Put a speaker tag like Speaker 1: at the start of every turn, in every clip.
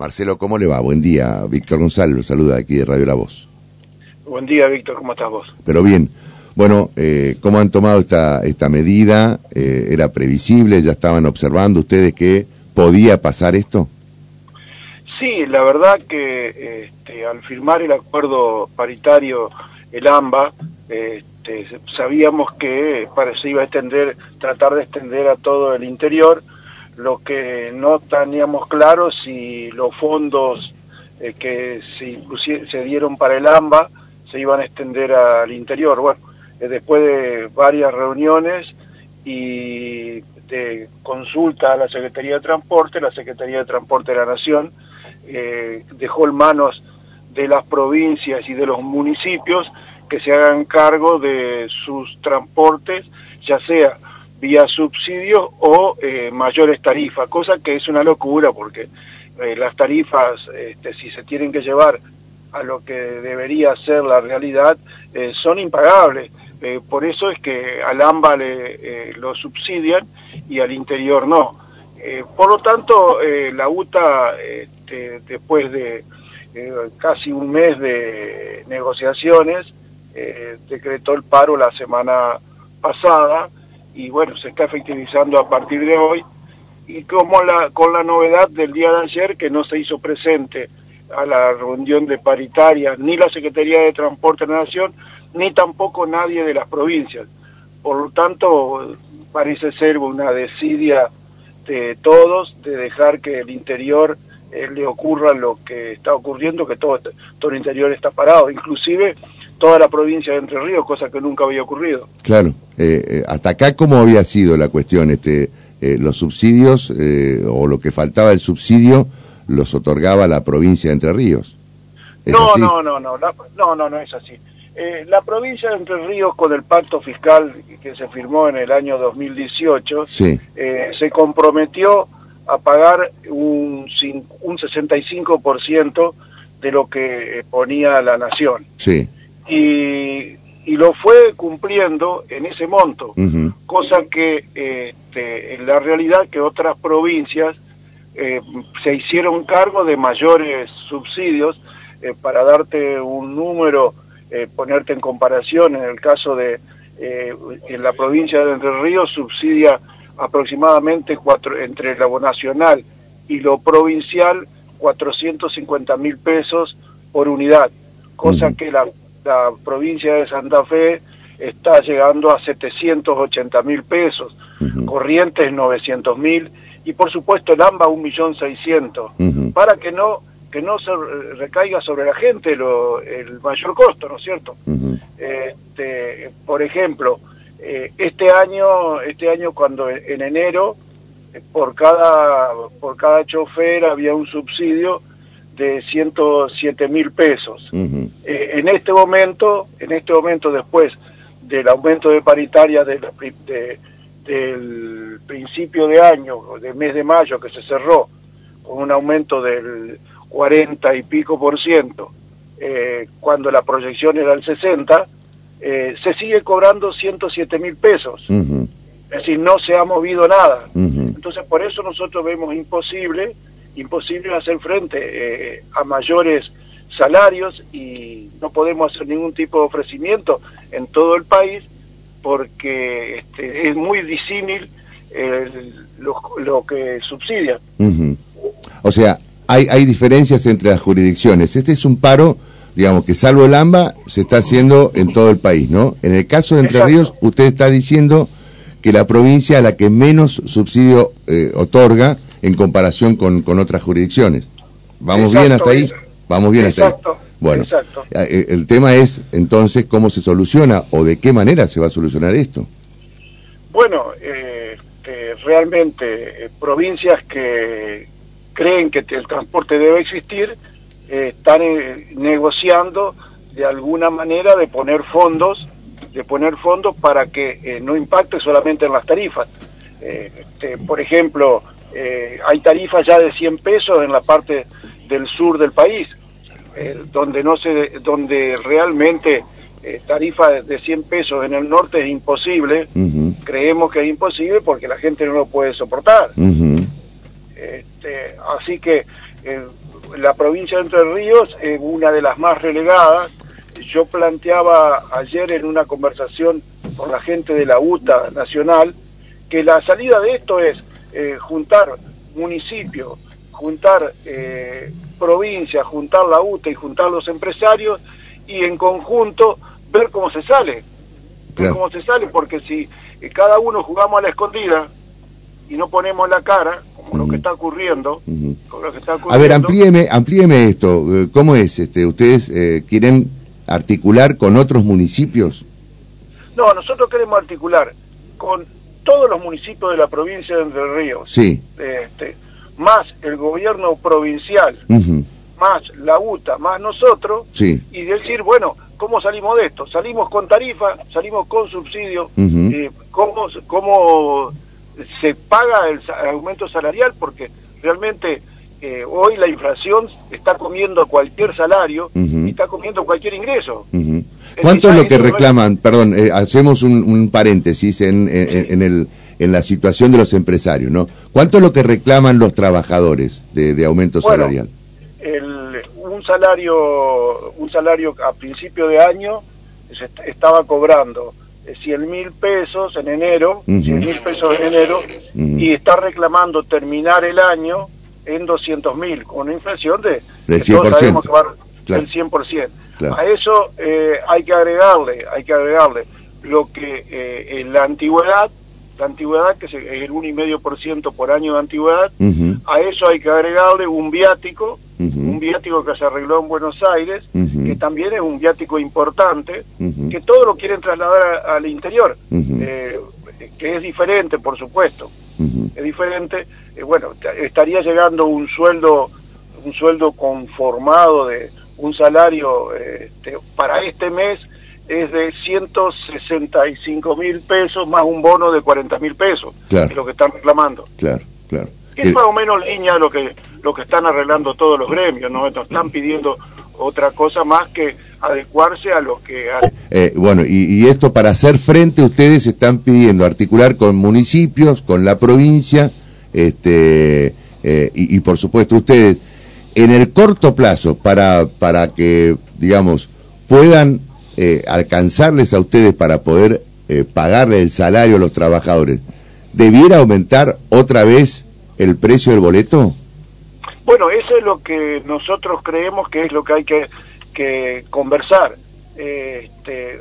Speaker 1: Marcelo, ¿cómo le va? Buen día. Víctor González lo saluda aquí de Radio La Voz.
Speaker 2: Buen día, Víctor. ¿Cómo estás vos?
Speaker 1: Pero bien. Bueno, eh, ¿cómo han tomado esta, esta medida? Eh, ¿Era previsible? ¿Ya estaban observando ustedes que podía pasar esto?
Speaker 2: Sí, la verdad que este, al firmar el acuerdo paritario, el AMBA, este, sabíamos que para, se iba a extender, tratar de extender a todo el interior, lo que no teníamos claro si los fondos eh, que se, dieron para el AMBA se iban a extender al interior. Bueno, eh, después de varias reuniones y de consulta a la Secretaría de Transporte, la Secretaría de Transporte de la Nación eh, dejó en manos de las provincias y de los municipios que se hagan cargo de sus transportes, ya sea vía subsidios o eh, mayores tarifas, cosa que es una locura porque eh, las tarifas, este, si se tienen que llevar a lo que debería ser la realidad, eh, son impagables. por eso es que al AMBA le, lo subsidian y al interior no. por lo tanto, la UTA, este, después de casi un mes de negociaciones, decretó el paro la semana pasada, y bueno, se está efectivizando a partir de hoy y como la, con la novedad del día de ayer que no se hizo presente a la reunión de paritaria ni la Secretaría de Transporte de la Nación ni tampoco nadie de las provincias. Por lo tanto, parece ser una desidia de todos de dejar que el interior eh, le ocurra lo que está ocurriendo, que todo, todo el interior está parado. Inclusive toda la provincia de Entre Ríos, cosa que nunca había ocurrido.
Speaker 1: Claro. Eh, eh, hasta acá, ¿cómo había sido la cuestión? Este, eh, los subsidios o lo que faltaba el subsidio los otorgaba la provincia de Entre Ríos.
Speaker 2: No, no, no, no, no, no, no es así. la provincia de Entre Ríos, con el pacto fiscal que se firmó en el año 2018, se comprometió a pagar un, un 65% de lo que ponía la nación.
Speaker 1: Sí
Speaker 2: y, lo fue cumpliendo en ese monto, cosa que este, en la realidad que otras provincias eh, se hicieron cargo de mayores subsidios, eh, para darte un número, eh, ponerte en comparación, en el caso de en la provincia de Entre Ríos subsidia aproximadamente cuatro, entre lo nacional y lo provincial 450 mil pesos por unidad, cosa que la la provincia de Santa Fe está llegando a 780 mil pesos, Corrientes 900 mil y por supuesto el AMBA 1.600.000, para que no que no se recaiga sobre la gente lo, el mayor costo, ¿no es cierto? este, por ejemplo, eh, este año este año cuando en enero eh, por cada por cada chofer había un subsidio de 107 mil pesos. Eh, en este momento, en este momento después del aumento de paritaria del principio de año, del mes de mayo que se cerró, con un aumento del 40 y pico por ciento, eh, cuando la proyección era el 60, eh, se sigue cobrando 107 mil pesos. Es decir, no se ha movido nada. Entonces, por eso nosotros vemos imposible imposible hacer frente eh, a mayores salarios y no podemos hacer ningún tipo de ofrecimiento en todo el país porque este, es muy disímil lo, que subsidia.
Speaker 1: O sea, hay, hay diferencias entre las jurisdicciones. Este es un paro, digamos, que salvo el AMBA, se está haciendo en todo el país, ¿no? En el caso de Entre Ríos, usted está diciendo que la provincia a la que menos subsidio eh, otorga en comparación con, con otras jurisdicciones. ¿Vamos bien hasta ahí? Vamos bien hasta ahí. Bueno, eh, el tema es entonces cómo se soluciona o de qué manera se va a solucionar esto.
Speaker 2: Bueno, eh, realmente eh, provincias que creen que el transporte debe existir están negociando de alguna manera de poner fondos, de poner fondos para que no impacte solamente en las tarifas. Este, por ejemplo, eh, hay tarifas ya de 100 pesos en la parte del sur del país, eh, donde no se, donde realmente eh, tarifas de 100 pesos en el norte es imposible, creemos que es imposible porque la gente no lo puede soportar. este, así que la provincia de Entre Ríos es una de las más relegadas. Yo planteaba ayer en una conversación con la gente de la UTA Nacional que la salida de esto es eh, juntar municipios, juntar eh, provincias, juntar la UTA y juntar los empresarios y en conjunto ver cómo se sale. Ver cómo se sale, porque si eh, cada uno jugamos a la escondida y no ponemos la cara, como lo que está ocurriendo, lo que está ocurriendo.
Speaker 1: A ver, amplíeme, amplíeme esto. Eh, ¿Cómo es? este ¿Ustedes eh, quieren articular con otros municipios?
Speaker 2: No, nosotros queremos articular con todos los municipios de la provincia de Entre Ríos.
Speaker 1: Sí.
Speaker 2: Este, más el gobierno provincial, más la UTA, más nosotros,
Speaker 1: sí.
Speaker 2: y decir, bueno, ¿cómo salimos de esto? Salimos con tarifa, salimos con subsidio, eh, ¿cómo, ¿cómo se paga el, aumento salarial? Porque realmente eh, hoy la inflación está comiendo cualquier salario y está comiendo cualquier ingreso.
Speaker 1: ¿Cuánto es lo que reclaman? Perdón, eh, hacemos un, paréntesis en, en, el en la situación de los empresarios, ¿no? ¿Cuánto es lo que reclaman los trabajadores de, aumento salarial?
Speaker 2: El, un salario un salario a principio de año se estaba cobrando 100 eh, mil pesos en enero, 100 mil pesos en enero, y está reclamando terminar el año en 200 mil, con una inflación de,
Speaker 1: del 100%.
Speaker 2: Del 100%. A eso eh, hay que agregarle, hay que agregarle lo que eh, en la antigüedad la antigüedad, que es el 1,5% por año de antigüedad. A eso hay que agregarle un viático, un viático que se arregló en Buenos Aires, que también es un viático importante, que todo lo quieren trasladar al interior, eh, que es diferente, por supuesto. Es diferente. Eh, bueno, estaría llegando un sueldo, un sueldo conformado de un salario este, para este mes es de 165 mil pesos más un bono de 40 mil pesos,
Speaker 1: claro.
Speaker 2: es lo que están reclamando.
Speaker 1: Claro, claro.
Speaker 2: es más o menos línea lo que, lo que están arreglando todos los gremios, ¿no? están pidiendo otra cosa más que adecuarse a lo que...
Speaker 1: Eh, bueno, y, esto para hacer frente ustedes están pidiendo articular con municipios, con la provincia, este eh, y, y por supuesto ustedes, en el corto plazo, para, para que, digamos, puedan eh, alcanzarles a ustedes para poder eh, pagarle el salario a los trabajadores, ¿debiera aumentar otra vez el precio del boleto?
Speaker 2: Bueno, eso es lo que nosotros creemos que es lo que hay que, que conversar. este,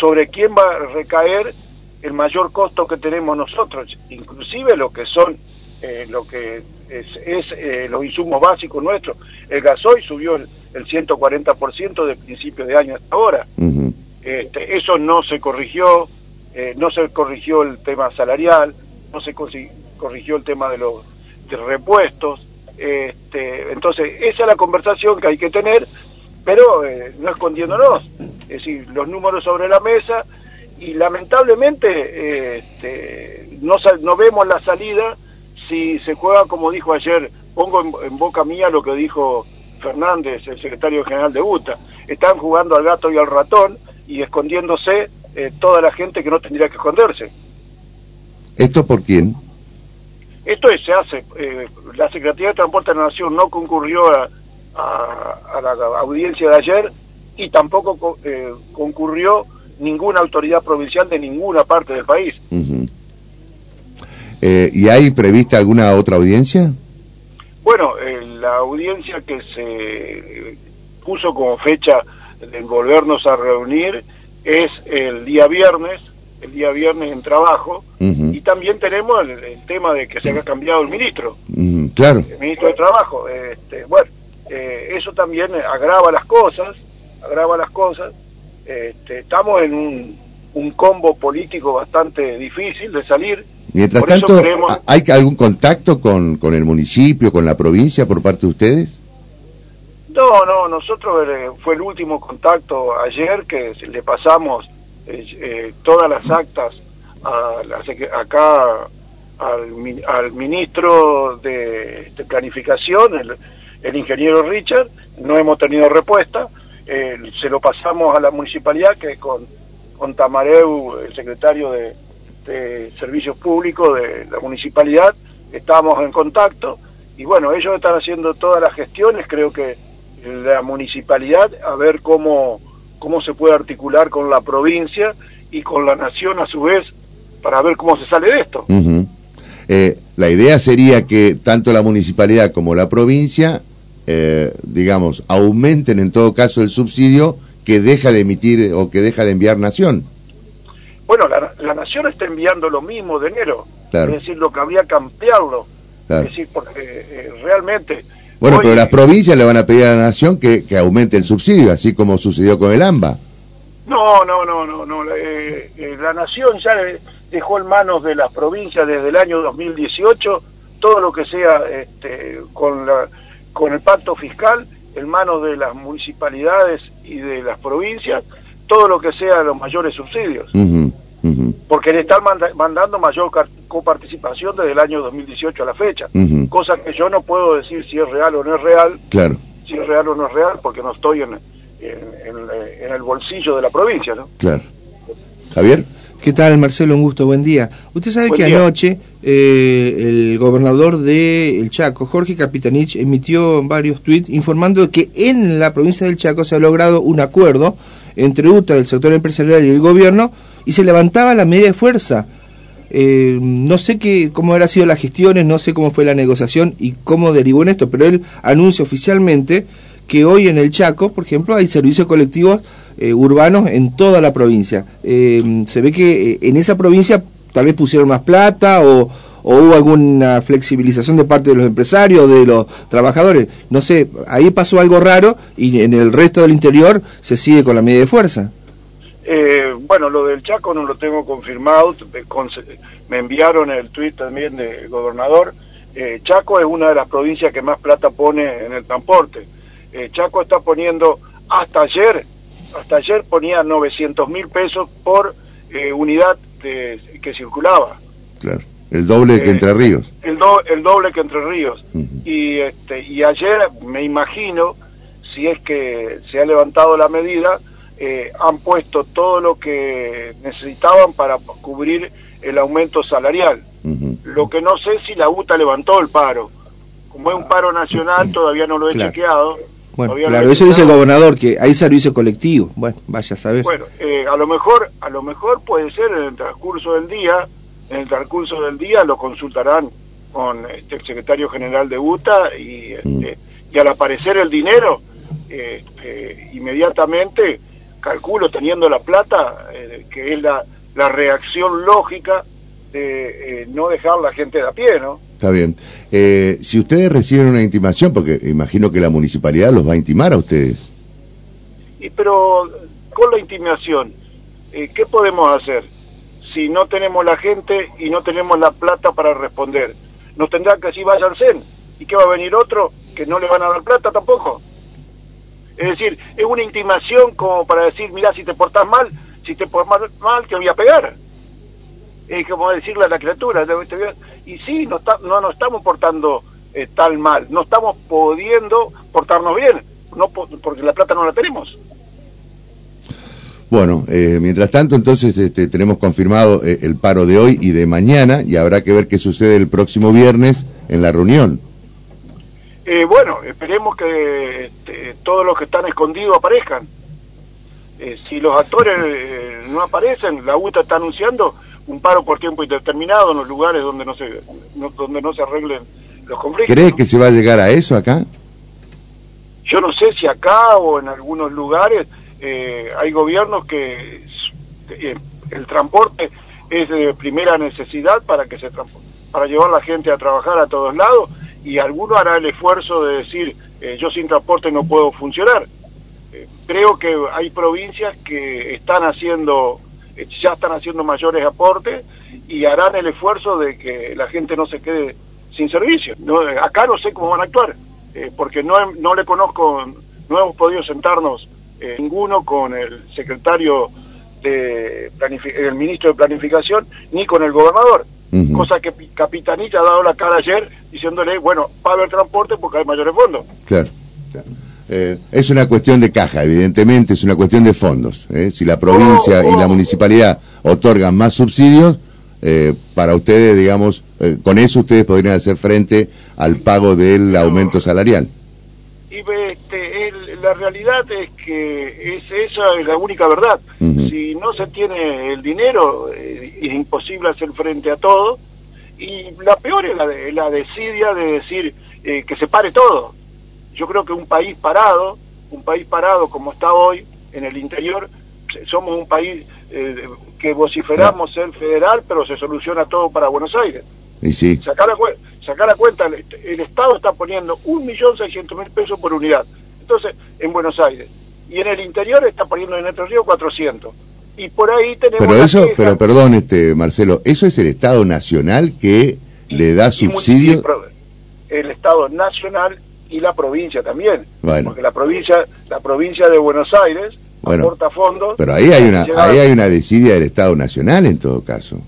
Speaker 2: sobre quién va a recaer el mayor costo que tenemos nosotros, inclusive lo que son, eh, lo que es, es los insumos básicos nuestros. El gasoil subió el, el 140% de principio de año hasta ahora. este, eso no se corrigió, eh, no se corrigió el tema salarial, no se corrigió el tema de los de repuestos. Este, entonces, esa es la conversación que hay que tener, pero eh, no escondiéndonos. Es decir, los números sobre la mesa y lamentablemente este, no, no vemos la salida si se juega como dijo ayer, pongo en boca mía lo que dijo Fernández, el secretario general de UTA. Están jugando al gato y al ratón y escondiéndose eh, toda la gente que no tendría que esconderse.
Speaker 1: ¿Esto por quién?
Speaker 2: Esto es, se hace. Eh, la Secretaría de Transporte de la Nación no concurrió a, la audiencia de ayer y tampoco eh, concurrió ninguna autoridad provincial de ninguna parte del país.
Speaker 1: ¿Y hay prevista alguna otra audiencia?
Speaker 2: Bueno, eh, la audiencia que se puso como fecha de volvernos a reunir es el día viernes, el día viernes en trabajo, y también tenemos el, tema de que se haya cambiado el ministro,
Speaker 1: claro.
Speaker 2: el ministro de Trabajo. Este, bueno, eh, eso también agrava las cosas, agrava las cosas. Este, estamos en un, un combo político bastante difícil de salir,
Speaker 1: Mientras tanto, ¿hay algún contacto con, con el municipio, con la provincia por parte de ustedes?
Speaker 2: No, no, nosotros eh, fue el último contacto ayer que le pasamos eh, eh, todas las actas a acá al, al ministro de, planificación, el, ingeniero Richard, no hemos tenido respuesta, se lo pasamos a la municipalidad que con, con Tamareu, el secretario de, de Servicios Públicos de la municipalidad, estábamos en contacto y bueno, ellos están haciendo todas las gestiones, creo que la municipalidad, a ver cómo, cómo se puede articular con la provincia y con la nación a su vez, para ver cómo se sale de esto.
Speaker 1: Eh, la idea sería que tanto la municipalidad como la provincia, eh, digamos, aumenten en todo caso el subsidio que deja de emitir o que deja de enviar Nación.
Speaker 2: Bueno, la, Nación está enviando lo mismo de enero, es decir, lo que habría que ampliarlo es decir, porque eh, realmente...
Speaker 1: Bueno, pero las provincias le van a pedir a la Nación que, que, aumente el subsidio, así como sucedió con el AMBA.
Speaker 2: No, no, no, no, no. Eh, eh, la Nación ya dejó en manos de las provincias desde el año 2018 todo lo que sea este, con, la, con el pacto fiscal en manos de las municipalidades y de las provincias, todo lo que sea los mayores subsidios porque le están mandando mayor coparticipación desde el año 2018 a la fecha, cosa que yo no puedo decir si es real o no es real,
Speaker 1: claro.
Speaker 2: si es real o no es real, porque no estoy en, en, el bolsillo de la provincia, ¿no?
Speaker 1: Claro. Javier.
Speaker 3: ¿Qué tal, Marcelo? Un gusto, buen día. Usted sabe que anoche eh, el gobernador de El Chaco, Jorge Capitanich, emitió varios tweets informando que en la provincia del Chaco se ha logrado un acuerdo entre UTA, el sector empresarial y el gobierno y se levantaba la media fuerza. Eh, no sé qué, cómo habrá sido las gestiones, no sé cómo fue la negociación y cómo derivó en esto, pero él anuncia oficialmente que hoy en el Chaco, por ejemplo, hay servicios colectivos eh, urbanos en toda la provincia. Eh, se ve que en esa provincia tal vez pusieron más plata o, hubo alguna flexibilización de parte de los empresarios, de los trabajadores. No sé, ahí pasó algo raro y en el resto del interior se sigue con la media de fuerza.
Speaker 2: Eh, bueno, lo del Chaco no lo tengo confirmado, me enviaron el tuit también del gobernador. Eh, Chaco es una de las provincias que más plata pone en el transporte. Eh, Chaco está poniendo, hasta ayer, hasta ayer ponía 900 mil pesos por unidad que circulaba.
Speaker 1: Claro, el doble que Entre Ríos.
Speaker 2: El, el doble que Entre Ríos. y, este, y ayer, me imagino, si es que se ha levantado la medida, eh, han puesto todo lo que necesitaban para cubrir el aumento salarial. Lo que no sé si la UTA levantó el paro. Como es un paro nacional, todavía no lo he chequeado.
Speaker 3: Bueno, claro, eso dice el gobernador, que hay servicio colectivo. Bueno, vaya a saber.
Speaker 2: Bueno, eh, a lo mejor, a lo mejor puede ser en el transcurso del día, en el transcurso del día lo consultarán con este, el secretario general de UTA y, este, y al aparecer el dinero, este, inmediatamente calculo teniendo la plata, eh, que es la, la, reacción lógica de eh, no dejar la gente de a pie, ¿no?
Speaker 1: Está bien. Eh, si ustedes reciben una intimación, porque imagino que la municipalidad los va a intimar a ustedes.
Speaker 2: Y pero con la intimación, ¿qué podemos hacer? Si no tenemos la gente y no tenemos la plata para responder, nos tendrán que decir váyanse. ¿Y qué va a venir otro que no le van a dar plata tampoco? Es decir, es una intimación como para decir, mira, si te portas mal, si te portas mal, te voy a pegar. Es como decirle a la criatura, y sí, no, no nos estamos portando eh, tal mal, no estamos pudiendo portarnos bien, no porque la plata no la tenemos.
Speaker 1: Bueno, eh, mientras tanto, entonces este, tenemos confirmado eh, el paro de hoy y de mañana y habrá que ver qué sucede el próximo viernes en la reunión.
Speaker 2: Eh, bueno, esperemos que este, todos los que están escondidos aparezcan. Eh, si los actores eh, no aparecen, la UTA está anunciando un paro por tiempo indeterminado en los lugares donde no se donde no se arreglen los conflictos.
Speaker 1: ¿Crees que se va a llegar a eso acá?
Speaker 2: Yo no sé si acá o en algunos lugares hay gobiernos que el transporte es de primera necesidad para que se para llevar la gente a trabajar a todos lados y alguno hará el esfuerzo de decir eh, yo sin transporte no puedo funcionar. Eh, creo que hay provincias que están haciendo, eh, ya están haciendo mayores aportes y harán el esfuerzo de que la gente no se quede sin servicio. No, acá no sé cómo van a actuar, porque no, no le conozco, no hemos podido sentarnos ninguno con el secretario de el ministro de Planificación ni con el gobernador cosa que Capitanilla ha dado la cara ayer diciéndole, bueno, va a haber transporte porque hay mayores fondos.
Speaker 1: Claro, eh, es una cuestión de caja, evidentemente, es una cuestión de fondos. ¿eh? Si la provincia y la municipalidad otorgan más subsidios, eh, para ustedes, digamos, eh, con eso ustedes podrían hacer frente al pago del aumento salarial.
Speaker 2: Y este, la realidad es que es, esa es la única verdad. Si no se tiene el dinero, eh, es imposible hacer frente a todo. Y la peor es la, de, la desidia de decir que se pare todo. Yo creo que un país parado, un país parado como está hoy en el interior, somos un país eh, que vociferamos ser federal, pero se soluciona todo para Buenos Aires.
Speaker 1: Y sí.
Speaker 2: Sacar la, sacar la cuenta, el, Estado está poniendo 1.600.000 pesos por unidad. Entonces, en Buenos Aires. Y en el interior está poniendo en Entre Ríos 400. Y por ahí tenemos...
Speaker 1: Pero eso, pero perdón, este Marcelo, ¿eso es el Estado Nacional que le da subsidio?
Speaker 2: El Estado Nacional y la provincia también. Porque la provincia, la provincia de Buenos Aires bueno, fondos.
Speaker 1: Pero ahí hay una ahí hay una desidia del Estado Nacional en todo caso.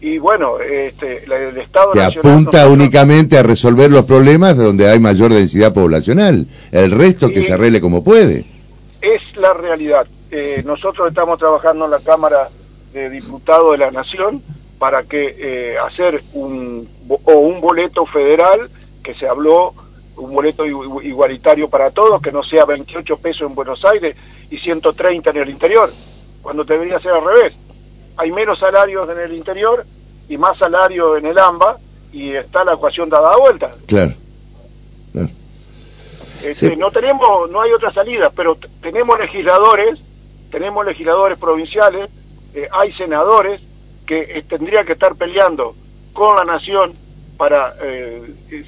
Speaker 2: Y bueno, este, el Estado
Speaker 1: que apunta únicamente a resolver los problemas donde hay mayor densidad poblacional. El resto que se arregle como puede.
Speaker 2: Es la realidad. Eh, nosotros estamos trabajando en la Cámara de Diputados de la Nación para que eh, hacer un o un boleto federal que se habló un boleto igualitario para todos, que no sea 28 pesos en Buenos Aires y 130 en el interior, cuando debería ser al revés. Hay menos salarios en el interior y más salario en el AMBA y está la ecuación dada vuelta.
Speaker 1: Claro.
Speaker 2: Este, no tenemos, no hay otra salida, pero tenemos legisladores, tenemos legisladores provinciales, eh, hay senadores que eh, tendrían que estar peleando con la nación para eh,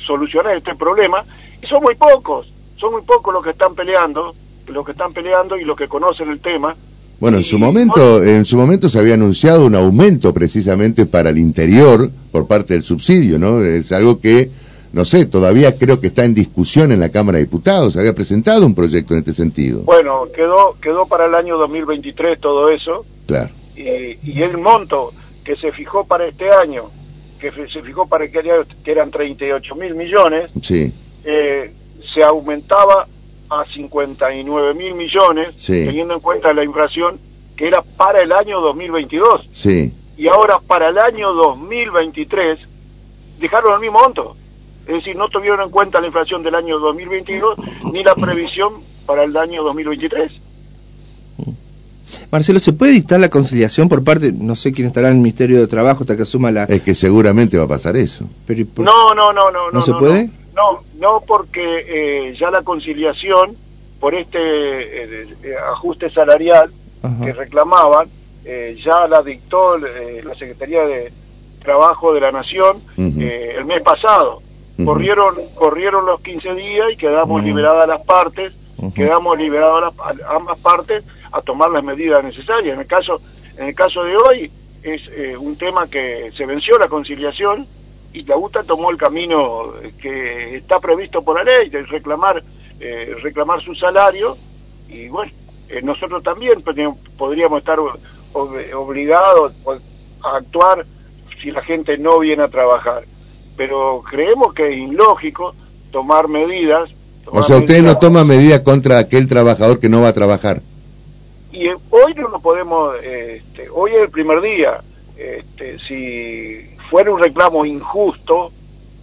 Speaker 2: solucionar este problema y son muy pocos, son muy pocos los que están peleando, los que están peleando y los que conocen el tema.
Speaker 1: Bueno, en su momento, en su momento se había anunciado un aumento precisamente para el interior por parte del subsidio, ¿no? Es algo que, no sé, todavía creo que está en discusión en la Cámara de Diputados. Se había presentado un proyecto en este sentido.
Speaker 2: Bueno, quedó, quedó para el año 2023 todo eso.
Speaker 1: Claro.
Speaker 2: Y, y el monto que se fijó para este año, que se fijó para que, que eran 38 mil millones,
Speaker 1: sí.
Speaker 2: Eh, se aumentaba a 59 mil millones, teniendo en cuenta la inflación, que era para el año 2022.
Speaker 1: Sí.
Speaker 2: Y ahora para el año 2023 dejaron el mismo monto. Es decir, no tuvieron en cuenta la inflación del año 2022 ni la previsión para el año 2023.
Speaker 3: Marcelo, ¿se puede dictar la conciliación por parte, no sé quién estará en el Ministerio de Trabajo hasta que asuma la...
Speaker 1: Es que seguramente va a pasar eso.
Speaker 2: Pero, No, no, no, no.
Speaker 3: ¿No, se puede?
Speaker 2: No, no porque eh, ya la conciliación por este eh, eh, ajuste salarial que reclamaban, ya la dictó la Secretaría de Trabajo de la Nación el mes pasado. Corrieron corrieron los 15 días y quedamos liberadas las partes, quedamos liberadas ambas partes a tomar las medidas necesarias. En el caso en el caso de hoy es un tema que se venció la conciliación y la UTA tomó el camino que está previsto por la ley, de reclamar, eh, reclamar su salario, y bueno, eh, nosotros también podríamos estar obligados a actuar si la gente no viene a trabajar, pero creemos que es ilógico tomar medidas.
Speaker 1: o sea, usted no toma medidas contra aquel trabajador que no va a trabajar.
Speaker 2: Y hoy no lo podemos, este, hoy es el primer día, este, si fuera un reclamo injusto,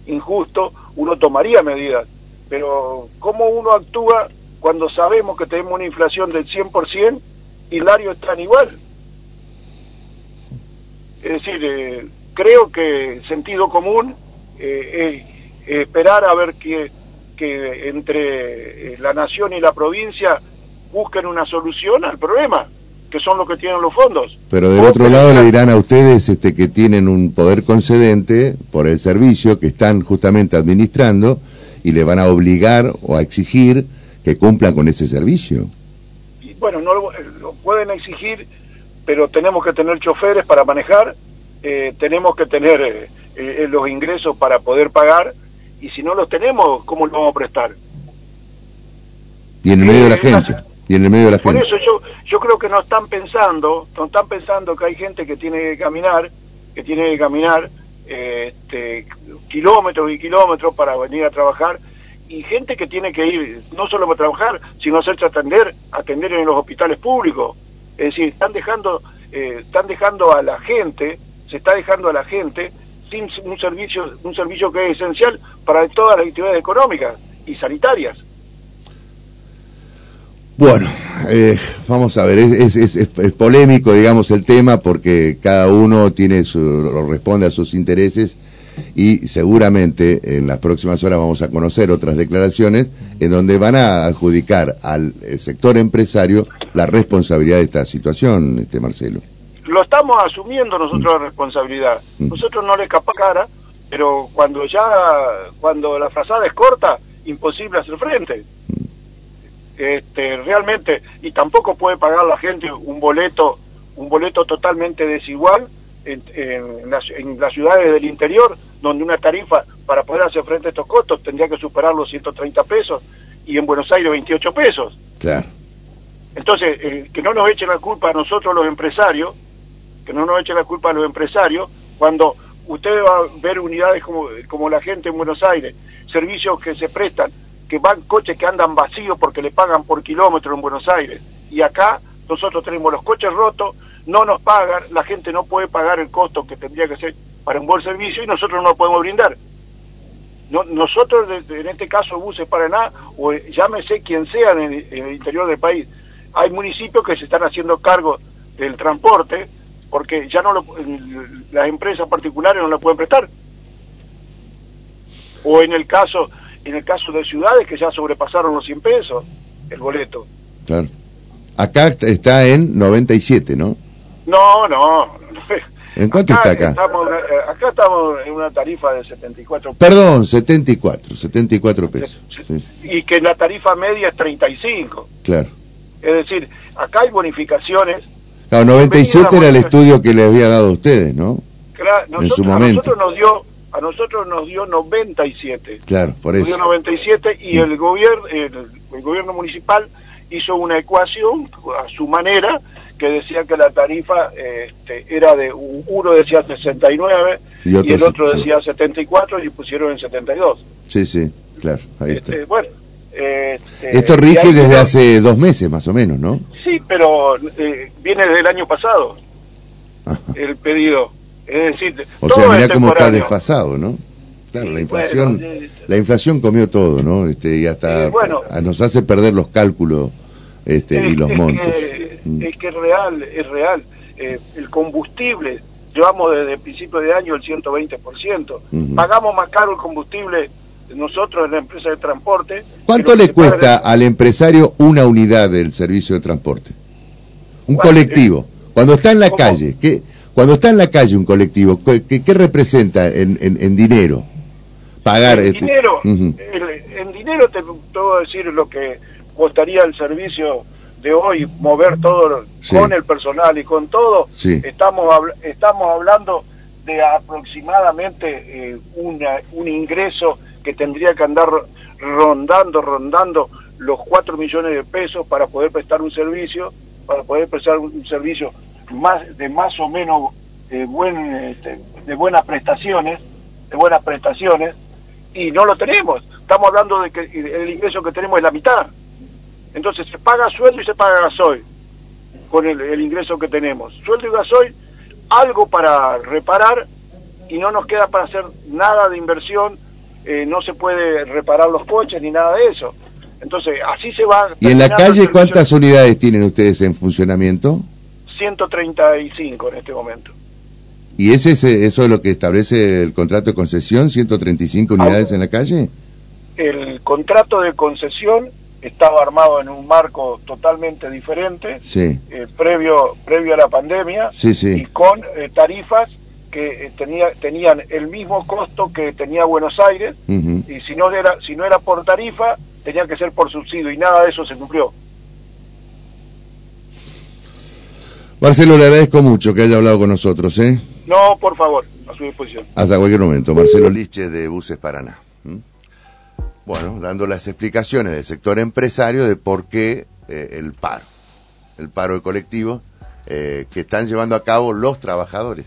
Speaker 2: injusto, uno tomaría medidas. Pero ¿cómo uno actúa cuando sabemos que tenemos una inflación del 100% y Lario están igual? Es decir, eh, creo que sentido común eh, es esperar a ver que, que entre eh, la nación y la provincia busquen una solución al problema que son los que tienen los fondos.
Speaker 1: Pero del otro lado le dirán a ustedes este, que tienen un poder concedente por el servicio que están justamente administrando y le van a obligar o a exigir que cumplan con ese servicio.
Speaker 2: Y bueno, no lo, pueden exigir, pero tenemos que tener choferes para manejar, eh, tenemos que tener eh, eh, los ingresos para poder pagar, y si no los tenemos, ¿cómo los vamos a prestar?
Speaker 1: Y en el medio de la gente y en el medio de la gente.
Speaker 2: Por eso yo, yo creo que no están pensando, no están pensando que hay gente que tiene que caminar, que tiene que caminar este, kilómetros y kilómetros para venir a trabajar y gente que tiene que ir no solo para trabajar, sino hacerse atender, atender en los hospitales públicos. Es decir, están dejando, eh, están dejando a la gente se está dejando a la gente sin un servicio, un servicio que es esencial para todas las actividades económicas y sanitarias.
Speaker 1: Bueno, eh, vamos a ver, es, es, es, polémico, digamos, el tema porque cada uno tiene su, responde a sus intereses y seguramente en las próximas horas vamos a conocer otras declaraciones en donde van a adjudicar al eh, sector empresario la responsabilidad de esta situación, este Marcelo.
Speaker 2: Lo estamos asumiendo nosotros la responsabilidad. Mm. Nosotros no le escapa cara, pero cuando ya, cuando la frazada es corta, imposible hacer frente. Este, realmente, y tampoco puede pagar la gente un boleto, un boleto totalmente desigual en, en, las, en, las, ciudades del interior, donde una tarifa para poder hacer frente a estos costos tendría que superar los 130 pesos y en Buenos Aires 28 pesos.
Speaker 1: Claro.
Speaker 2: Entonces, eh, que no nos echen la culpa a nosotros los empresarios, que no nos echen la culpa a los empresarios, cuando usted va a ver unidades como, como la gente en Buenos Aires, servicios que se prestan, que van coches que andan vacíos porque le pagan por kilómetro en Buenos Aires, y acá nosotros tenemos los coches rotos, no nos pagan, la gente no puede pagar el costo que tendría que ser para un buen servicio y nosotros no lo podemos brindar. No, nosotros, en este caso, Buses Paraná, o llámese quien sea en el, interior del país, hay municipios que se están haciendo cargo del transporte porque ya no lo, las empresas particulares no lo pueden prestar. O en el caso en el caso de ciudades que ya sobrepasaron los 100 pesos el boleto.
Speaker 1: Claro. Acá está en 97, ¿no?
Speaker 2: No, no.
Speaker 1: ¿En cuánto está acá?
Speaker 2: Estamos, eh, acá estamos en una tarifa de 74
Speaker 1: pesos. Perdón, 74, 74 pesos.
Speaker 2: Y que la tarifa media es 35.
Speaker 1: Claro.
Speaker 2: Es decir, acá hay bonificaciones.
Speaker 1: Claro, 97 era el estudio que le había dado a ustedes, ¿no?
Speaker 2: Claro, en su momento. A nosotros nos dio a nosotros nos dio 97.
Speaker 1: Claro, por eso.
Speaker 2: Nos dio 97 y el gobierno el, el gobierno municipal hizo una ecuación a su manera que decía que la tarifa este, era de, uno decía 69 y, y el otro decía 74 y pusieron en 72.
Speaker 1: Sí, sí, claro, ahí está.
Speaker 2: Este, bueno,
Speaker 1: este, Esto rige desde hace dos meses más o menos, ¿no?
Speaker 2: Sí, pero eh, viene desde el año pasado el pedido. Es decir,
Speaker 1: o sea, mira cómo está desfasado, ¿no? Claro, la inflación, eh, la inflación comió todo, ¿no? Este, y hasta nos hace perder los cálculos este, y los montos.
Speaker 2: Mm. es que es real, es real. Eh, el combustible, llevamos desde el principio de año el 120%. Pagamos más caro el combustible nosotros en la empresa de transporte.
Speaker 1: ¿Cuánto le cuesta al empresario una unidad del servicio de transporte? Un colectivo. Cuando está en la calle, ¿qué, cuando está en la calle un colectivo, ¿qué, qué representa en, en, dinero? Pagar.
Speaker 2: En este... dinero, en dinero te puedo decir lo que costaría el servicio de hoy mover todo con el personal y con todo, estamos, estamos hablando de aproximadamente eh, un ingreso que tendría que andar rondando, rondando los 4 millones de pesos para poder prestar un servicio, para poder prestar un servicio más de más o menos eh, buen, este, de buenas prestaciones, de buenas prestaciones, y no lo tenemos. Estamos hablando de que el ingreso que tenemos es la mitad. Entonces se paga sueldo y se paga gasoil con el, ingreso que tenemos. Sueldo y gasoil, algo para reparar y no nos queda para hacer nada de inversión, eh, no se puede reparar los coches ni nada de eso. Entonces, así se va...
Speaker 1: ¿Y en la calle cuántas unidades tienen ustedes en funcionamiento?
Speaker 2: 135 en este momento.
Speaker 1: ¿Y ese, eso es lo que establece el contrato de concesión, 135 unidades en la calle?
Speaker 2: El contrato de concesión estaba armado en un marco totalmente diferente,
Speaker 1: eh,
Speaker 2: previo, previo a la pandemia, y con eh, tarifas que eh, tenía, tenían el mismo costo que tenía Buenos Aires, y si no, era, si no era por tarifa, tenía que ser por subsidio, y nada de eso se cumplió.
Speaker 1: Marcelo, le agradezco mucho que haya hablado con nosotros, ¿eh?
Speaker 2: No, por favor, a su disposición.
Speaker 1: Hasta cualquier momento. Marcelo Liche de Buses Paraná bueno, dando las explicaciones del sector empresario de por qué eh, el paro, el paro de colectivo eh, que están llevando a cabo los trabajadores.